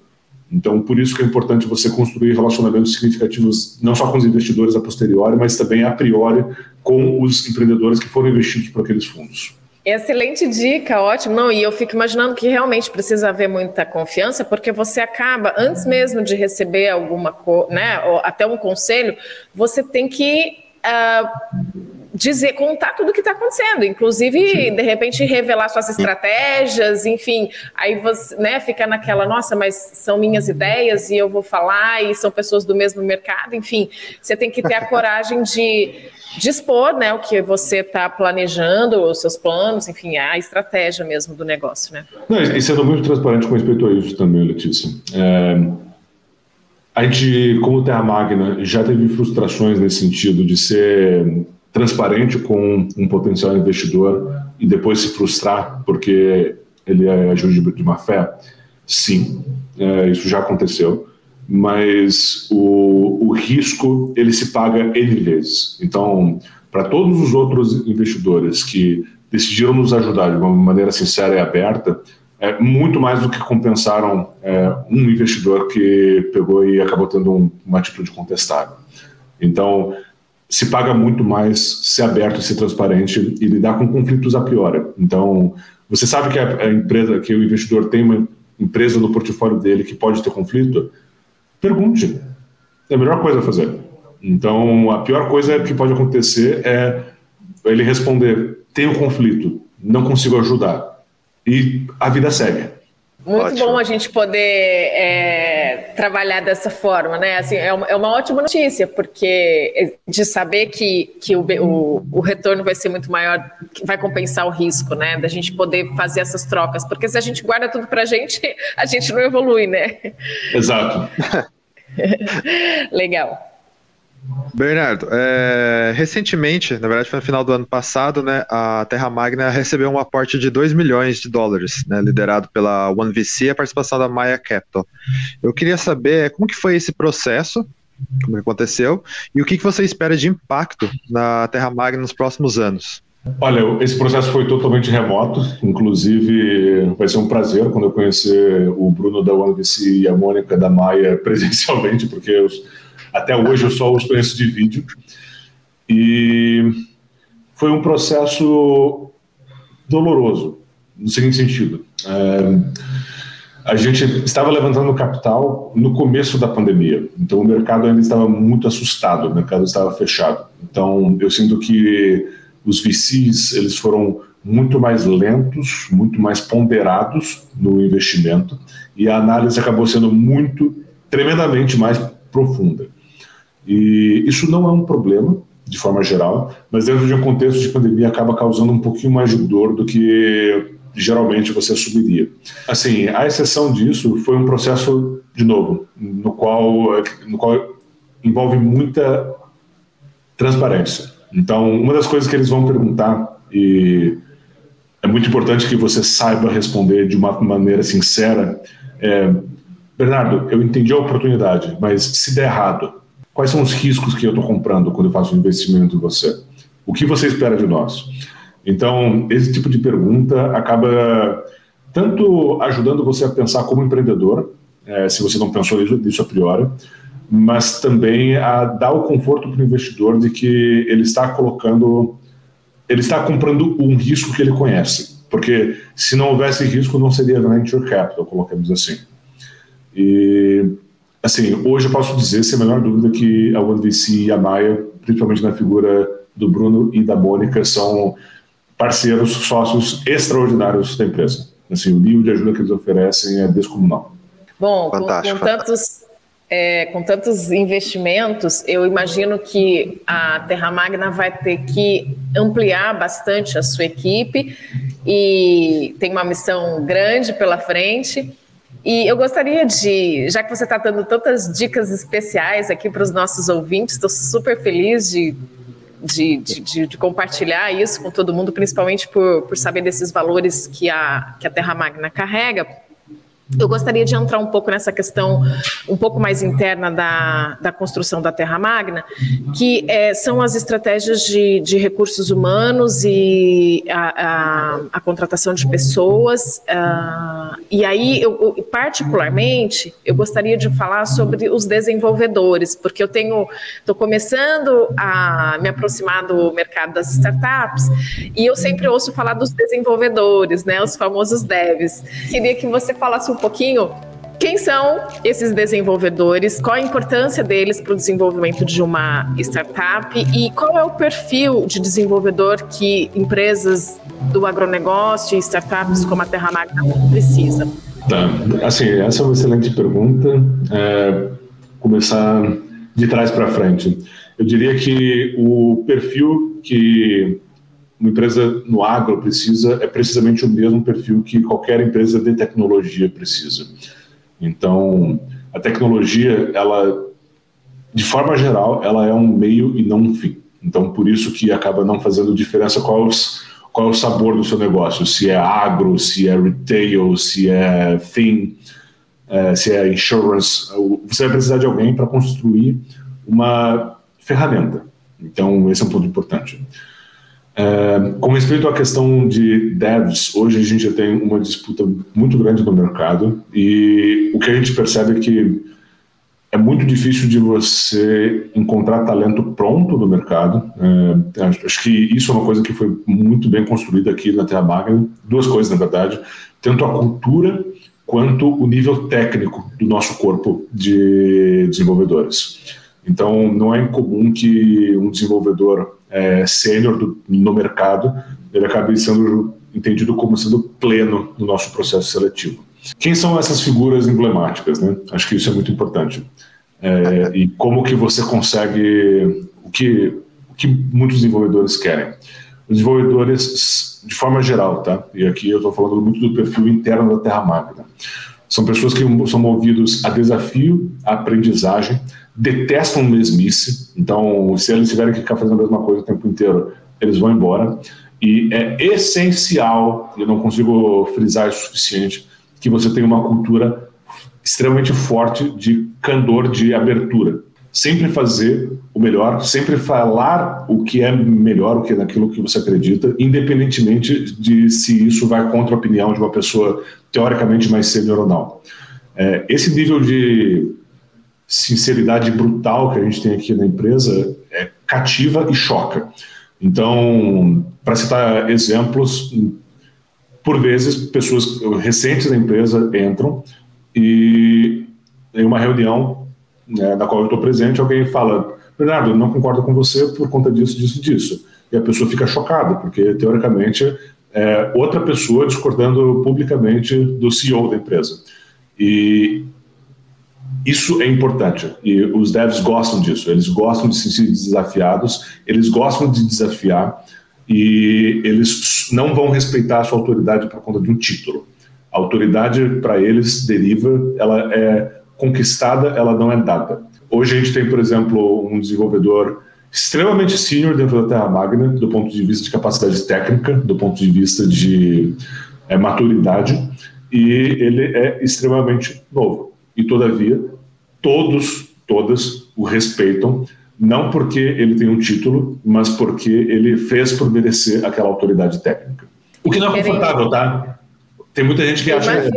Então, por isso que é importante você construir relacionamentos significativos, não só com os investidores a posteriori, mas também a priori com os empreendedores que foram investidos por aqueles fundos. Excelente dica, ótimo. Não, e eu fico imaginando que realmente precisa haver muita confiança, porque você acaba, antes mesmo de receber alguma coisa, né, até um conselho, você tem que uh, dizer, contar tudo o que está acontecendo, inclusive, Sim. de repente, revelar suas estratégias, enfim, aí você né, fica naquela, nossa, mas são minhas ideias e eu vou falar, e são pessoas do mesmo mercado, enfim, você tem que ter a coragem de dispor né, o que você está planejando, os seus planos, enfim, a estratégia mesmo do negócio, né? Não, e sendo muito transparente com respeito a isso também, Letícia. É, a gente, como Terra Magna, já teve frustrações nesse sentido de ser transparente com um potencial investidor e depois se frustrar porque ele agiu de má fé? Sim, é, isso já aconteceu mas o, o risco ele se paga N vezes. Então, para todos os outros investidores que decidiram nos ajudar de uma maneira sincera e aberta, é muito mais do que compensaram é, um investidor que pegou e acabou tendo um, uma atitude contestável. Então, se paga muito mais ser aberto, ser transparente e lidar com conflitos a priori. Então, você sabe que a, empresa, que o investidor tem uma empresa no portfólio dele que pode ter conflito? Pergunte. É a melhor coisa a fazer. Então, a pior coisa que pode acontecer é ele responder: tenho conflito, não consigo ajudar. E a vida segue. Muito Ótimo. bom a gente poder é, trabalhar dessa forma, né? Assim, é, uma, é uma ótima notícia, porque de saber que, que o, o, o, retorno vai ser muito maior, vai compensar o risco, né? Da gente poder fazer essas trocas. Porque se a gente guarda tudo para a gente, a gente não evolui, né? Exato. Legal. Bernardo, é, recentemente, na verdade foi no final do ano passado, né, a Terra Magna recebeu um aporte de 2 milhões de dólares, né, liderado pela OneVC e a participação da Maya Capital. Eu queria saber como que foi esse processo, como aconteceu, e o que, que você espera de impacto na Terra Magna nos próximos anos. Olha, esse processo foi totalmente remoto, inclusive vai ser um prazer quando eu conhecer o Bruno da OneVC e a Mônica da Maia presencialmente, porque os até hoje eu só os conheço de vídeo. E foi um processo doloroso, no seguinte sentido. É, a gente estava levantando capital no começo da pandemia, então o mercado ainda estava muito assustado, o mercado estava fechado. Então eu sinto que os VCs eles foram muito mais lentos, muito mais ponderados no investimento e a análise acabou sendo muito, tremendamente mais profunda. E isso não é um problema, de forma geral, mas dentro de um contexto de pandemia acaba causando um pouquinho mais de dor do que geralmente você assumiria. Assim, a exceção disso foi um processo, de novo, no qual, no qual envolve muita transparência. Então, uma das coisas que eles vão perguntar, e é muito importante que você saiba responder de uma maneira sincera, é, Bernardo, eu entendi a oportunidade, mas se der errado, Quais são os riscos que eu estou comprando quando eu faço um investimento em você? O que você espera de nós? Então, esse tipo de pergunta acaba tanto ajudando você a pensar como empreendedor, é, se você não pensou nisso a priori, mas também a dar o conforto para o investidor de que ele está colocando, ele está comprando um risco que ele conhece. Porque se não houvesse risco, não seria venture capital, colocamos assim. E assim, hoje eu posso dizer, sem a menor dúvida, que a OneVC e a Maia, principalmente na figura do Bruno e da Mônica, são parceiros, sócios extraordinários da empresa. Assim, o nível de ajuda que eles oferecem é descomunal. Bom, com, com, tantos, é, com tantos investimentos, eu imagino que a Terra Magna vai ter que ampliar bastante a sua equipe e tem uma missão grande pela frente. E eu gostaria de, já que você está dando tantas dicas especiais aqui para os nossos ouvintes, estou super feliz de, de, de, de, compartilhar isso com todo mundo, principalmente por, por saber desses valores que a, que a Terra Magna carrega. Eu gostaria de entrar um pouco nessa questão um pouco mais interna da, da construção da Terra Magna, que é, são as estratégias de, de recursos humanos e a, a, a contratação de pessoas. Uh, e aí, eu, eu, particularmente, eu gostaria de falar sobre os desenvolvedores, porque eu tenho, estou começando a me aproximar do mercado das startups e eu sempre ouço falar dos desenvolvedores, né, os famosos devs. Queria que você falasse um pouquinho quem são esses desenvolvedores, qual a importância deles para o desenvolvimento de uma startup e qual é o perfil de desenvolvedor que empresas do agronegócio e startups como a Terra Magna precisam? Tá, assim, essa é uma excelente pergunta. É, começar de trás para frente. Eu diria que o perfil que uma empresa no agro precisa é precisamente o mesmo perfil que qualquer empresa de tecnologia precisa. Então, a tecnologia, ela, de forma geral, ela é um meio e não um fim. Então, por isso que acaba não fazendo diferença qual, qual é o sabor do seu negócio, se é agro, se é retail, se é fim, é, se é insurance. Você vai precisar de alguém para construir uma ferramenta. Então, esse é um ponto importante. É, com respeito à questão de devs, hoje a gente já tem uma disputa muito grande no mercado e o que a gente percebe é que é muito difícil de você encontrar talento pronto no mercado. É, acho que isso é uma coisa que foi muito bem construída aqui na Terra Magna. Duas coisas, na verdade. Tanto a cultura quanto o nível técnico do nosso corpo de desenvolvedores. Então, não é incomum que um desenvolvedor é, sênior no mercado ele acabe sendo entendido como sendo pleno no nosso processo seletivo. Quem são essas figuras emblemáticas? Né? Acho que isso é muito importante. É, e como que você consegue o que, o que muitos desenvolvedores querem? Os desenvolvedores, de forma geral, tá? E aqui eu estou falando muito do perfil interno da Terra Magna. São pessoas que são movidos a desafio, a aprendizagem, detestam mesmice. Então, se eles tiverem que ficar fazendo a mesma coisa o tempo inteiro, eles vão embora. E é essencial, eu não consigo frisar isso o suficiente, que você tenha uma cultura extremamente forte de candor, de abertura. Sempre fazer o melhor, sempre falar o que é melhor, o que é naquilo que você acredita, independentemente de se isso vai contra a opinião de uma pessoa teoricamente mais sênior ou não. É, esse nível de sinceridade brutal que a gente tem aqui na empresa é cativa e choca. Então, para citar exemplos, por vezes, pessoas recentes da empresa entram e em uma reunião né, na qual eu estou presente, alguém fala: Bernardo, não concordo com você por conta disso, disso, disso. E a pessoa fica chocada, porque teoricamente é outra pessoa discordando publicamente do CEO da empresa. E isso é importante e os devs gostam disso. Eles gostam de se sentir desafiados, eles gostam de desafiar e eles não vão respeitar a sua autoridade por conta de um título. A autoridade para eles deriva, ela é conquistada, ela não é dada. Hoje a gente tem, por exemplo, um desenvolvedor extremamente senior dentro da Terra Magna, do ponto de vista de capacidade técnica, do ponto de vista de é, maturidade, e ele é extremamente novo. E, todavia, todos, todas o respeitam, não porque ele tem um título, mas porque ele fez por merecer aquela autoridade técnica. O que não é confortável, tá? Tem muita gente que acha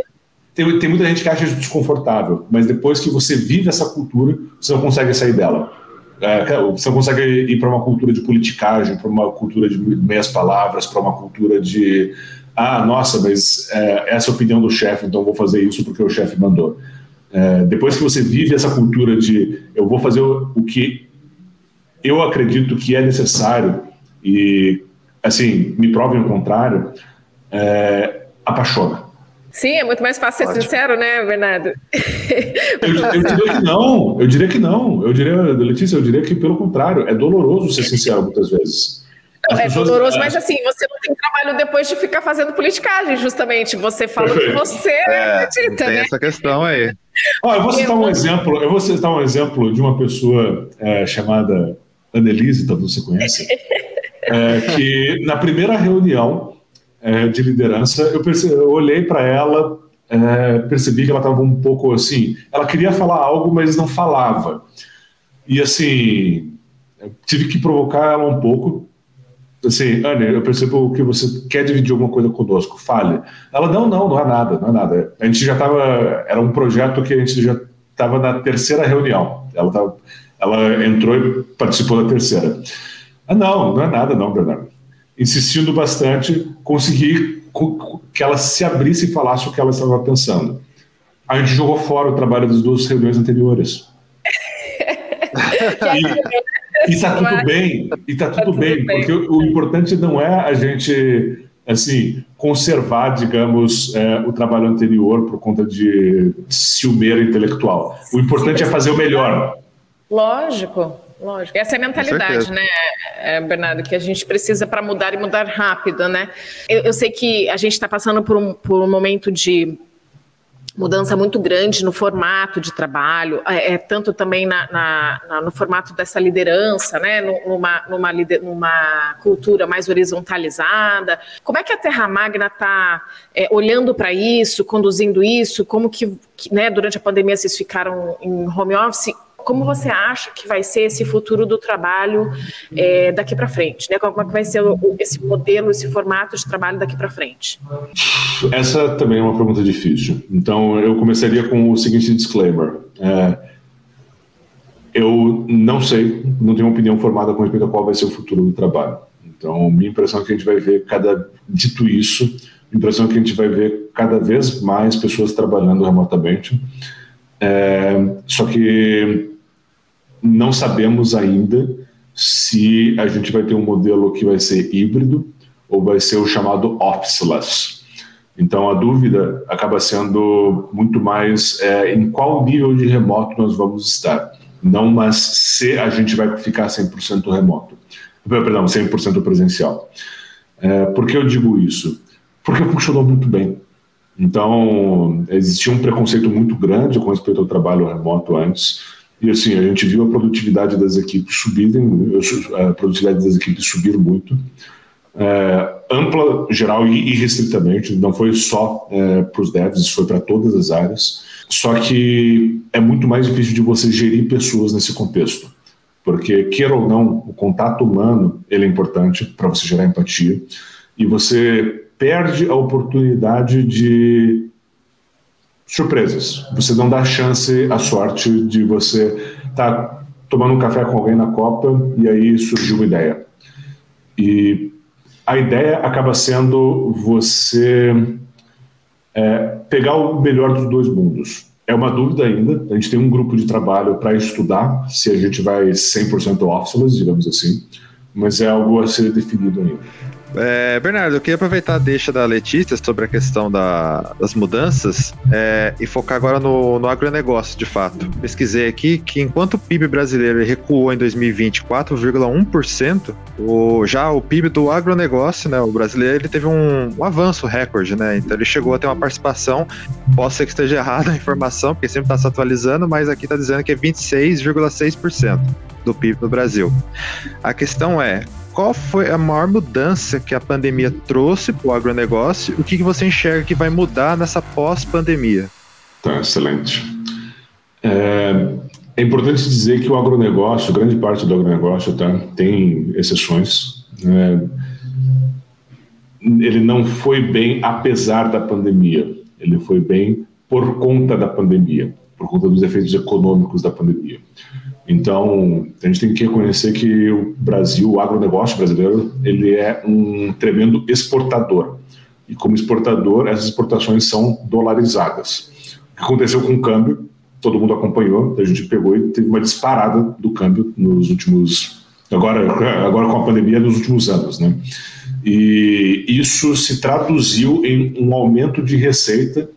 tem, tem muita gente que acha desconfortável, mas depois que você vive essa cultura, você não consegue sair dela. É, você não consegue ir para uma cultura de politicagem, para uma cultura de meias palavras, para uma cultura de ah, nossa, mas é, essa é a opinião do chefe, então vou fazer isso porque o chefe mandou. É, depois que você vive essa cultura de eu vou fazer o, o que eu acredito que é necessário e assim me provem o contrário, é, apaixona. Sim, é muito mais fácil ser sincero, né, Bernardo? Eu, eu, diria que não, eu diria que não. Eu diria, Letícia, eu diria que pelo contrário, é doloroso ser sincero muitas vezes. As é doloroso, é... mas assim, você não tem trabalho depois de ficar fazendo politicagem, justamente. Você fala o que você é, acredita, tem né? essa questão aí. Eu vou citar um exemplo, eu vou citar um exemplo de uma pessoa é, chamada Annelise, talvez você conhece, é, que na primeira reunião é, de liderança, eu, percebi, eu olhei para ela, é, percebi que ela estava um pouco assim. Ela queria falar algo, mas não falava. E assim, tive que provocar ela um pouco. Assim, Anne, eu percebo que você quer dividir alguma coisa conosco, fale. Ela, não, não, não é nada, não é nada. A gente já estava, era um projeto que a gente já estava na terceira reunião. Ela, tava, ela entrou e participou da terceira. Ah, não, não é nada, não, Bernardo insistindo bastante, consegui que ela se abrisse e falasse o que ela estava pensando. A gente jogou fora o trabalho das duas reuniões anteriores. e, está tudo bem, e está tudo, tá bem, bem, porque o, o, importante não é a gente assim conservar, digamos, é, o trabalho anterior por conta de ciumeira intelectual. O importante Sim, é fazer o melhor. Lógico. Lógico, essa é a mentalidade, né, é, Bernardo, que a gente precisa para mudar e mudar rápido, né? Eu, eu sei que a gente está passando por um, por um momento de mudança muito grande no formato de trabalho, é, é tanto também na, na, na, no formato dessa liderança, né, numa, numa, numa cultura mais horizontalizada. Como é que a Terra Magna está é, olhando para isso, conduzindo isso? Como que, que né, durante a pandemia vocês ficaram em home office? Como você acha que vai ser esse futuro do trabalho é, daqui para frente? Né? Como é que vai ser o, esse modelo, esse formato de trabalho daqui para frente? Essa também é uma pergunta difícil. Então, eu começaria com o seguinte disclaimer. É, eu não sei, não tenho uma opinião formada com respeito a qual vai ser o futuro do trabalho. Então, minha impressão é que a gente vai ver cada dito isso, a impressão é que a gente vai ver cada vez mais pessoas trabalhando remotamente. É, só que não sabemos ainda se a gente vai ter um modelo que vai ser híbrido ou vai ser o chamado officeless. Então a dúvida acaba sendo muito mais é, em qual nível de remoto nós vamos estar, não mas se a gente vai ficar 100% remoto, perdão, 100% presencial. É, por que eu digo isso? Porque funcionou muito bem. Então, existia um preconceito muito grande com respeito ao trabalho remoto antes, e assim, a gente viu a produtividade das equipes subirem, a produtividade das equipes subir muito, é, ampla, geral e irrestritamente, não foi só é, para os devs, isso foi para todas as áreas. Só que é muito mais difícil de você gerir pessoas nesse contexto, porque queira ou não, o contato humano ele é importante para você gerar empatia e você perde a oportunidade de surpresas. Você não dá chance à sorte de você estar tá tomando um café com alguém na Copa e aí surgiu uma ideia. E a ideia acaba sendo você é, pegar o melhor dos dois mundos. É uma dúvida ainda, a gente tem um grupo de trabalho para estudar se a gente vai 100% officeless, digamos assim, mas é algo a ser definido ainda. É, Bernardo, eu queria aproveitar a deixa da Letícia sobre a questão da, das mudanças é, e focar agora no, no agronegócio, de fato. Pesquisei aqui que enquanto o PIB brasileiro recuou em 2020 4,1%, o, já o PIB do agronegócio, né, o brasileiro, ele teve um, um avanço recorde, né? Então ele chegou a ter uma participação, posso ser que esteja errada a informação, porque sempre está se atualizando, mas aqui está dizendo que é 26,6% do PIB do Brasil. A questão é, qual foi a maior mudança que a pandemia trouxe para o agronegócio? O que, que você enxerga que vai mudar nessa pós-pandemia? Tá, excelente. É, é, importante dizer que o agronegócio, grande parte do agronegócio, tá, tem exceções. É, ele não foi bem apesar da pandemia, ele foi bem por conta da pandemia, por conta dos efeitos econômicos da pandemia. Então, a gente tem que reconhecer que o Brasil, o agronegócio brasileiro, ele é um tremendo exportador. E como exportador, essas exportações são dolarizadas. O que aconteceu com o câmbio, todo mundo acompanhou, a gente pegou e teve uma disparada do câmbio nos últimos agora agora com a pandemia nos últimos anos, né? E isso se traduziu em um aumento de receita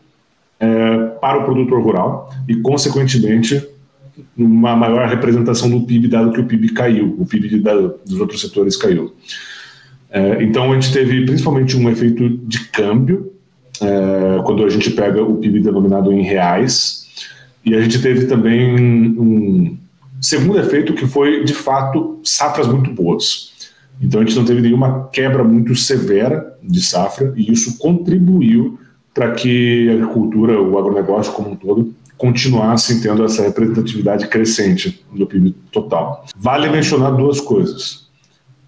é, para o produtor rural e, consequentemente, uma maior representação do PIB, dado que o PIB caiu, o PIB da, dos outros setores caiu. É, então, a gente teve principalmente um efeito de câmbio, é, quando a gente pega o PIB denominado em reais, e a gente teve também um segundo efeito que foi, de fato, safras muito boas. Então, a gente não teve nenhuma quebra muito severa de safra, e isso contribuiu para que a agricultura, o agronegócio como um todo, continuassem tendo essa representatividade crescente no PIB total. Vale mencionar duas coisas.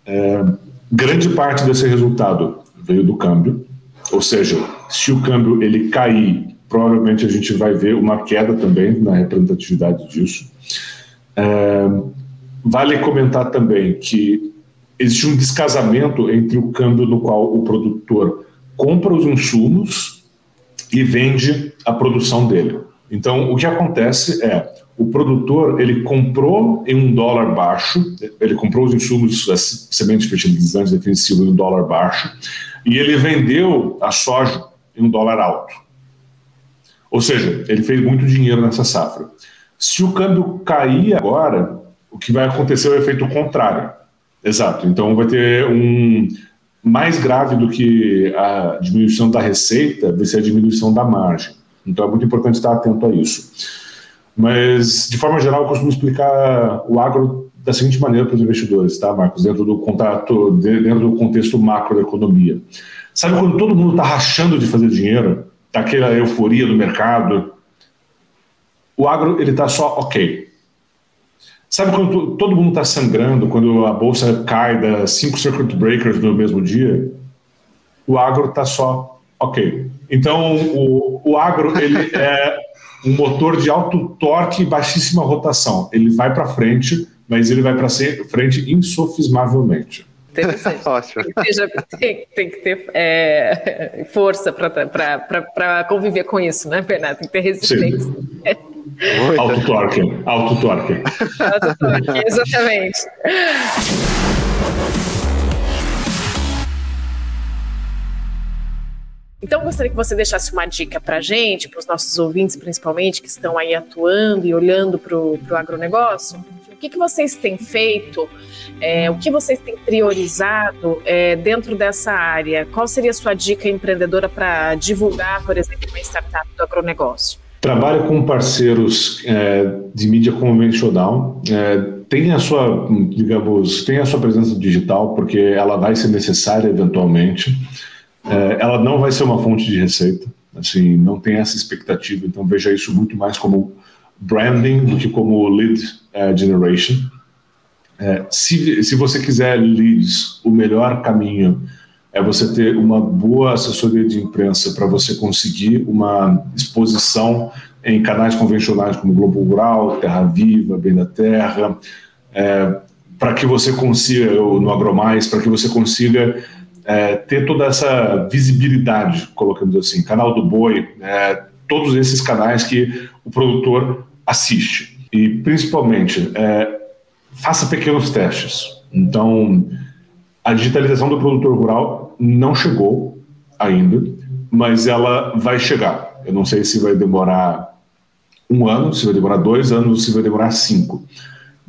É, grande parte desse resultado veio do câmbio, ou seja, se o câmbio ele cair, provavelmente a gente vai ver uma queda também na representatividade disso. É, vale comentar também que existe um descasamento entre o câmbio no qual o produtor compra os insumos e vende a produção dele. Então, o que acontece é, o produtor, ele comprou em um dólar baixo, ele comprou os insumos, as sementes fertilizantes defensivos em um dólar baixo, e ele vendeu a soja em um dólar alto. Ou seja, ele fez muito dinheiro nessa safra. Se o câmbio cair agora, o que vai acontecer é o efeito contrário. Exato. Então vai ter um mais grave do que a diminuição da receita, vai ser a diminuição da margem. Então é muito importante estar atento a isso. Mas, de forma geral, eu costumo explicar o agro da seguinte maneira para os investidores, tá, Marcos? Dentro do contato, dentro do contexto macroeconomia. Sabe quando todo mundo está rachando de fazer dinheiro, tá aquela euforia do mercado? O agro ele está só ok. Sabe quando todo mundo está sangrando, quando a bolsa cai das cinco circuit breakers no mesmo dia? O agro está só ok. Então, o, o agro, ele é, um motor de alto torque e baixíssima rotação. Ele vai para frente, mas ele vai para frente insofismavelmente. Interessante. Ótimo. Tem, tem, que ter é, força para conviver com isso, né, Bernardo? Tem que ter resistência. Alto torque. Alto torque. Alto torque, exatamente. Então, gostaria que você deixasse uma dica para a gente, para os nossos ouvintes, principalmente, que estão aí atuando e olhando para o agronegócio. O que, que vocês têm feito, é, o que vocês têm priorizado é, dentro dessa área? Qual seria a sua dica empreendedora para divulgar, por exemplo, uma startup do agronegócio? Trabalho com parceiros é, de mídia convencional. É, tem a sua, digamos, tem a sua presença digital, porque ela vai ser necessária eventualmente. É, ela não vai ser uma fonte de receita, assim, não tem essa expectativa, então veja isso muito mais como branding do que como lead uh, generation. É, se, se você quiser leads, o melhor caminho é você ter uma boa assessoria de imprensa para você conseguir uma exposição em canais convencionais como Globo Rural, Terra Viva, Bem da Terra, é, para que você consiga, no AgroMais, para que você consiga é, ter toda essa visibilidade, colocando assim, canal do boi, é, todos esses canais que o produtor assiste. E principalmente, é, faça pequenos testes. Então, a digitalização do produtor rural não chegou ainda, mas ela vai chegar. Eu não sei se vai demorar um ano, se vai demorar dois anos, se vai demorar cinco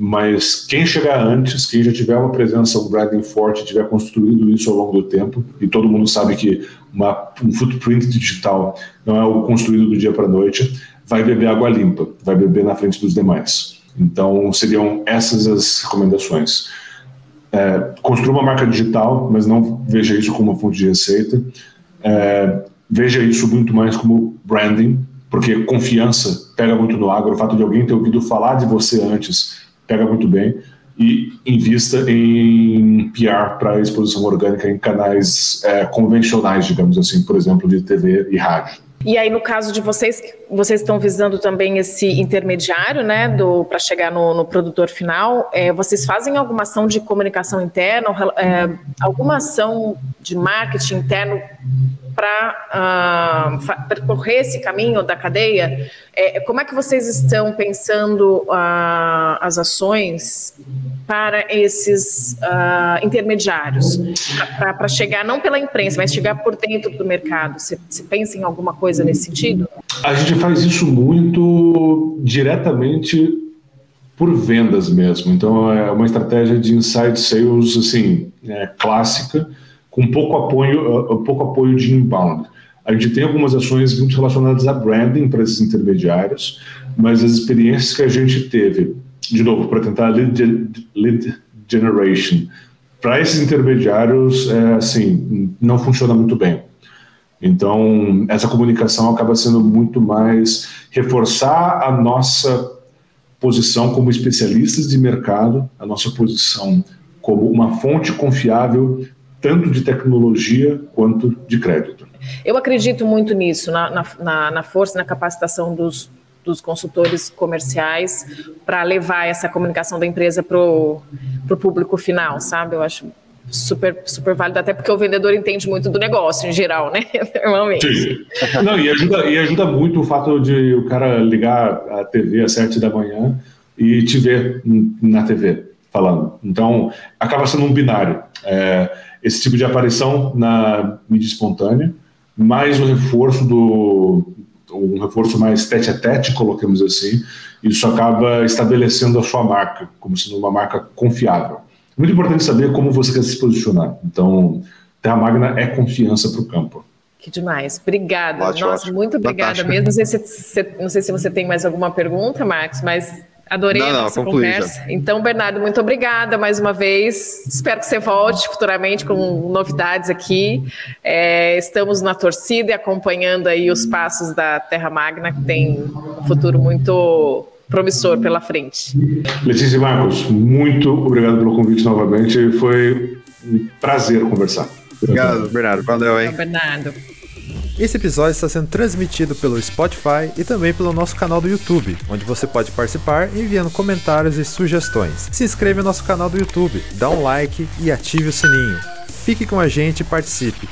mas quem chegar antes, quem já tiver uma presença, um branding forte, tiver construído isso ao longo do tempo, e todo mundo sabe que uma, um footprint digital não é algo construído do dia para a noite, vai beber água limpa, vai beber na frente dos demais. Então, seriam essas as recomendações. É, construa uma marca digital, mas não veja isso como uma fonte de receita. É, veja isso muito mais como branding, porque confiança pega muito no agro. O fato de alguém ter ouvido falar de você antes pega muito bem e invista em PR para exposição orgânica em canais é, convencionais, digamos assim, por exemplo, de TV e rádio. E aí, no caso de vocês, vocês estão visando também esse intermediário, né, para chegar no, no, produtor final. É, vocês fazem alguma ação de comunicação interna, é, alguma ação de marketing interno para uh, percorrer esse caminho da cadeia, é, como é que vocês estão pensando uh, as ações para esses uh, intermediários, para chegar não pela imprensa, mas chegar por dentro do mercado? Você, você pensa em alguma coisa nesse sentido? A gente faz isso muito diretamente por vendas mesmo. Então é uma estratégia de inside sales assim é, clássica com pouco apoio, uh, pouco apoio de inbound. A gente tem algumas ações muito relacionadas a branding para esses intermediários, mas as experiências que a gente teve, de novo, para tentar lead, lead generation, para esses intermediários, é, assim, não funciona muito bem. Então, essa comunicação acaba sendo muito mais reforçar a nossa posição como especialistas de mercado, a nossa posição como uma fonte confiável tanto de tecnologia quanto de crédito. Eu acredito muito nisso, na, na, na força, na capacitação dos, dos consultores comerciais para levar essa comunicação da empresa para o público final, sabe? Eu acho super, super válido, até porque o vendedor entende muito do negócio em geral, né? Normalmente. Sim. Não, e ajuda, e ajuda muito o fato de o cara ligar a TV às sete da manhã e te ver na TV falando. Então, acaba sendo um binário. É, esse tipo de aparição na mídia espontânea, mais o reforço do um reforço mais tete a tete, colocamos assim, isso acaba estabelecendo a sua marca como sendo uma marca confiável. Muito importante saber como você quer se posicionar. Então, Terra Magna é confiança para o campo. Que demais. Obrigada. Ótimo, Nossa, ótimo. muito obrigada mesmo. Não sei, se, não sei se você tem mais alguma pergunta, Marcos, mas Adorei não, a nossa não, conversa. Já. Então, Bernardo, muito obrigada mais uma vez. Espero que você volte futuramente com novidades aqui. É, estamos na torcida e acompanhando aí os passos da Terra Magna, que tem um futuro muito promissor pela frente. Letícia e Marcos, muito obrigado pelo convite novamente. Foi um prazer conversar. Obrigado, Bernardo. Valeu, hein? Bernardo. Esse episódio está sendo transmitido pelo Spotify e também pelo nosso canal do YouTube, onde você pode participar enviando comentários e sugestões. Se inscreva no nosso canal do YouTube, dá um like e ative o sininho. Fique com a gente e participe.